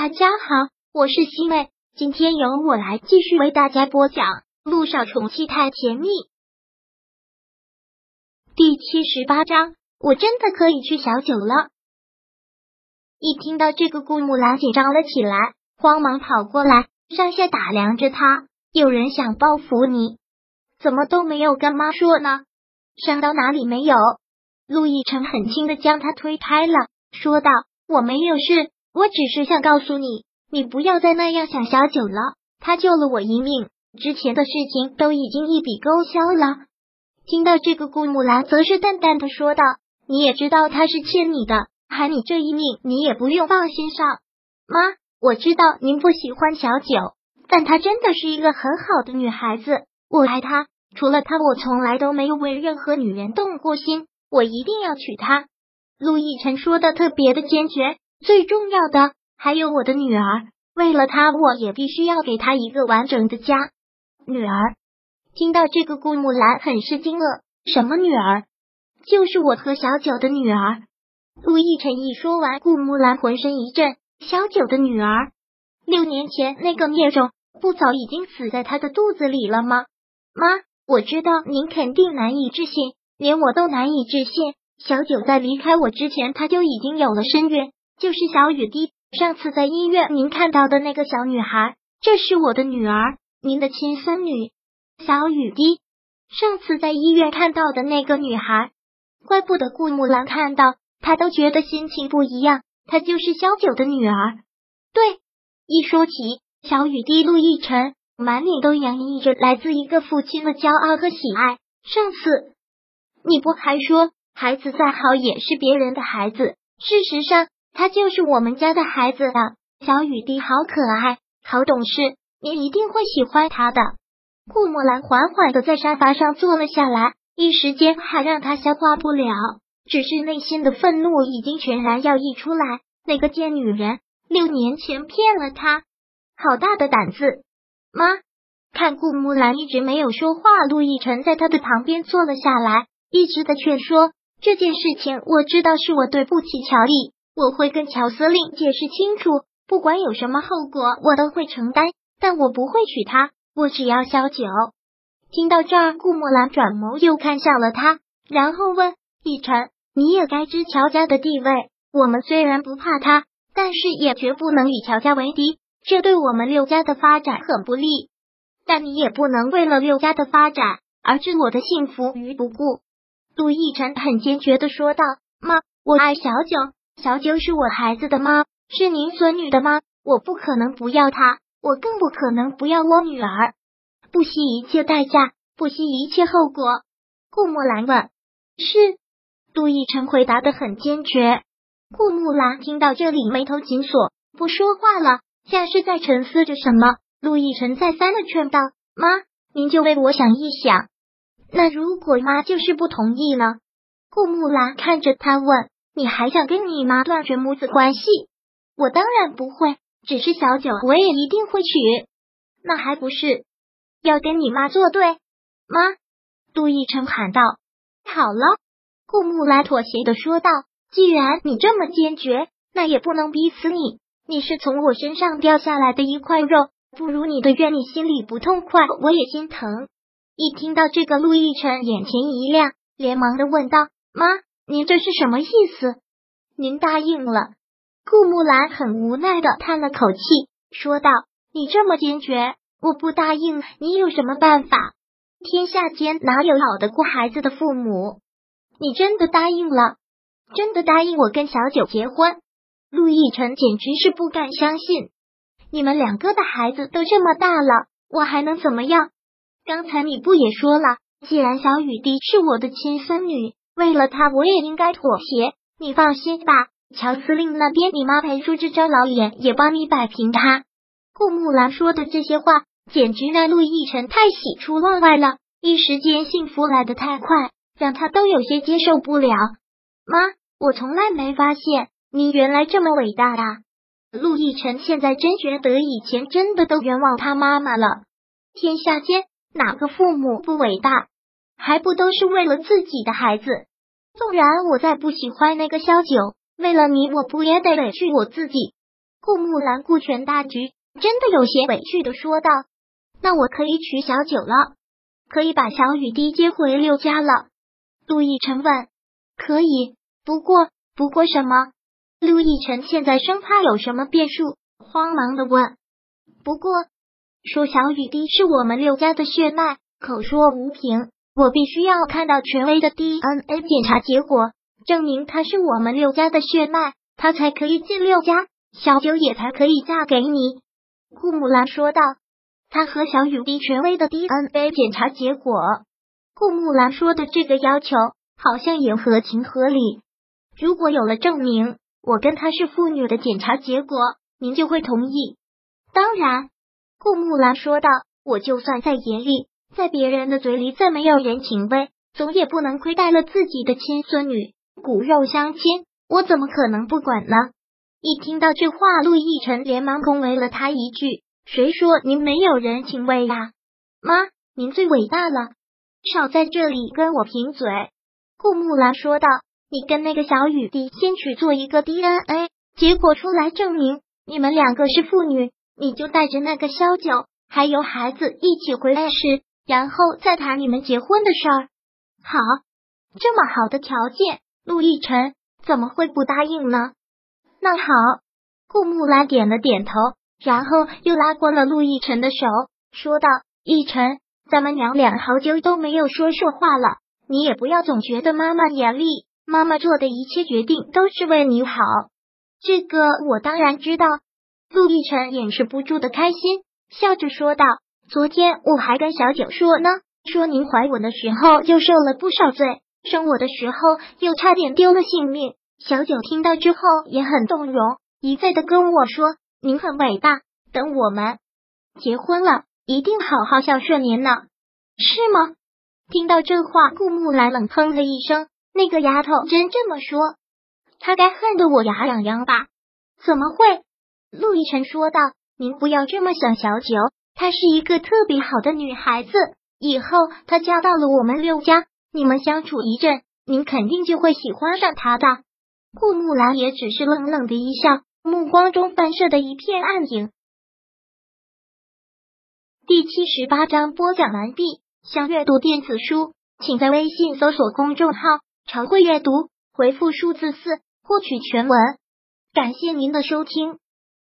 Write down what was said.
大家好，我是西妹，今天由我来继续为大家播讲《路上宠妻太甜蜜》第七十八章。我真的可以去小九了。一听到这个，顾木兰紧张了起来，慌忙跑过来，上下打量着他。有人想报复你，怎么都没有跟妈说呢？伤到哪里没有？陆亦辰很轻的将他推开了，说道：“我没有事。”我只是想告诉你，你不要再那样想小九了。他救了我一命，之前的事情都已经一笔勾销了。听到这个，顾木兰则是淡淡的说道：“你也知道他是欠你的，还你这一命，你也不用放心上。妈，我知道您不喜欢小九，但她真的是一个很好的女孩子，我爱她。除了她，我从来都没有为任何女人动过心。我一定要娶她。”陆亦辰说的特别的坚决。最重要的还有我的女儿，为了她，我也必须要给她一个完整的家。女儿听到这个，顾木兰很是惊愕。什么女儿？就是我和小九的女儿。陆亦辰一说完，顾木兰浑身一震。小九的女儿，六年前那个孽种不早已经死在他的肚子里了吗？妈，我知道您肯定难以置信，连我都难以置信。小九在离开我之前，他就已经有了身孕。就是小雨滴，上次在医院您看到的那个小女孩，这是我的女儿，您的亲孙女小雨滴。上次在医院看到的那个女孩，怪不得顾木兰看到她都觉得心情不一样，她就是萧九的女儿。对，一说起小雨滴，陆亦辰满脸都洋溢着来自一个父亲的骄傲和喜爱。上次你不还说，孩子再好也是别人的孩子，事实上。他就是我们家的孩子了，小雨滴好可爱，好懂事，你一定会喜欢他的。顾墨兰缓缓的在沙发上坐了下来，一时间还让他消化不了，只是内心的愤怒已经全然要溢出来。那个贱女人六年前骗了他，好大的胆子！妈，看顾木兰一直没有说话，陆亦辰在他的旁边坐了下来，一直的劝说这件事情，我知道是我对不起乔丽。我会跟乔司令解释清楚，不管有什么后果，我都会承担。但我不会娶她，我只要小九。听到这儿，顾墨兰转眸又看向了他，然后问：“逸晨，你也该知乔家的地位。我们虽然不怕他，但是也绝不能与乔家为敌，这对我们六家的发展很不利。但你也不能为了六家的发展而置我的幸福于不顾。”陆逸晨很坚决的说道：“妈，我爱小九。”小九是我孩子的妈，是您孙女的妈，我不可能不要她，我更不可能不要我女儿，不惜一切代价，不惜一切后果。顾木兰问：“是？”杜奕晨回答的很坚决。顾木兰听到这里，眉头紧锁，不说话了，像是在沉思着什么。陆亦辰再三的劝道：“妈，您就为我想一想。那如果妈就是不同意呢？”顾木兰看着他问。你还想跟你妈断绝母子关系？我当然不会，只是小九我也一定会娶。那还不是要跟你妈作对？妈，杜奕琛喊道。好了，顾木兰妥协的说道。既然你这么坚决，那也不能逼死你。你是从我身上掉下来的一块肉，不如你的愿，你心里不痛快，我也心疼。一听到这个，陆亦辰眼前一亮，连忙的问道：“妈。”您这是什么意思？您答应了？顾木兰很无奈的叹了口气，说道：“你这么坚决，我不答应，你有什么办法？天下间哪有好得过孩子的父母？你真的答应了？真的答应我跟小九结婚？”陆亦辰简直是不敢相信，你们两个的孩子都这么大了，我还能怎么样？刚才你不也说了，既然小雨滴是我的亲孙女。为了他，我也应该妥协。你放心吧，乔司令那边，你妈陪出这张老脸，也帮你摆平他。顾木兰说的这些话，简直让陆亦辰太喜出望外了。一时间，幸福来得太快，让他都有些接受不了。妈，我从来没发现你原来这么伟大啊！陆亦辰现在真觉得以前真的都冤枉他妈妈了。天下间哪个父母不伟大？还不都是为了自己的孩子？纵然我再不喜欢那个萧九，为了你，我不也得委屈我自己？顾木兰顾全大局，真的有些委屈的说道：“那我可以娶小九了，可以把小雨滴接回六家了。”陆亦辰问：“可以？不过，不过什么？”陆亦辰现在生怕有什么变数，慌忙的问：“不过，说小雨滴是我们六家的血脉，口说无凭，我必须要看到权威的 DNA 检查结果，证明他是我们六家的血脉，他才可以进六家。”小九也才可以嫁给你，顾木兰说道。他和小雨滴权威的 DNA 检查结果，顾木兰说的这个要求好像也合情合理。如果有了证明，我跟他是父女的检查结果，您就会同意？当然，顾木兰说道。我就算再严厉，在别人的嘴里再没有人情味，总也不能亏待了自己的亲孙女，骨肉相亲，我怎么可能不管呢？一听到这话，陆亦辰连忙恭维了他一句：“谁说您没有人情味呀？妈，您最伟大了，少在这里跟我贫嘴。”顾木兰说道：“你跟那个小雨滴先去做一个 DNA，结果出来证明你们两个是父女，你就带着那个萧九还有孩子一起回来时，然后再谈你们结婚的事儿。好，这么好的条件，陆亦辰怎么会不答应呢？”那好，顾木兰点了点头，然后又拉过了陆亦辰的手，说道：“亦辰，咱们娘俩好久都没有说说话了，你也不要总觉得妈妈严厉，妈妈做的一切决定都是为你好。这个我当然知道。”陆亦辰掩饰不住的开心，笑着说道：“昨天我还跟小九说呢，说您怀我的时候又受了不少罪，生我的时候又差点丢了性命。”小九听到之后也很动容，一再的跟我说：“您很伟大，等我们结婚了，一定好好孝顺您呢，是吗？”听到这话，顾木兰冷哼了一声：“那个丫头真这么说？她该恨得我牙痒痒吧？”“怎么会？”陆亦辰说道：“您不要这么想，小九，她是一个特别好的女孩子，以后她嫁到了我们六家，你们相处一阵，您肯定就会喜欢上她的。”顾木兰也只是冷冷的一笑，目光中反射的一片暗影。第七十八章播讲完毕。想阅读电子书，请在微信搜索公众号“常会阅读”，回复数字四获取全文。感谢您的收听。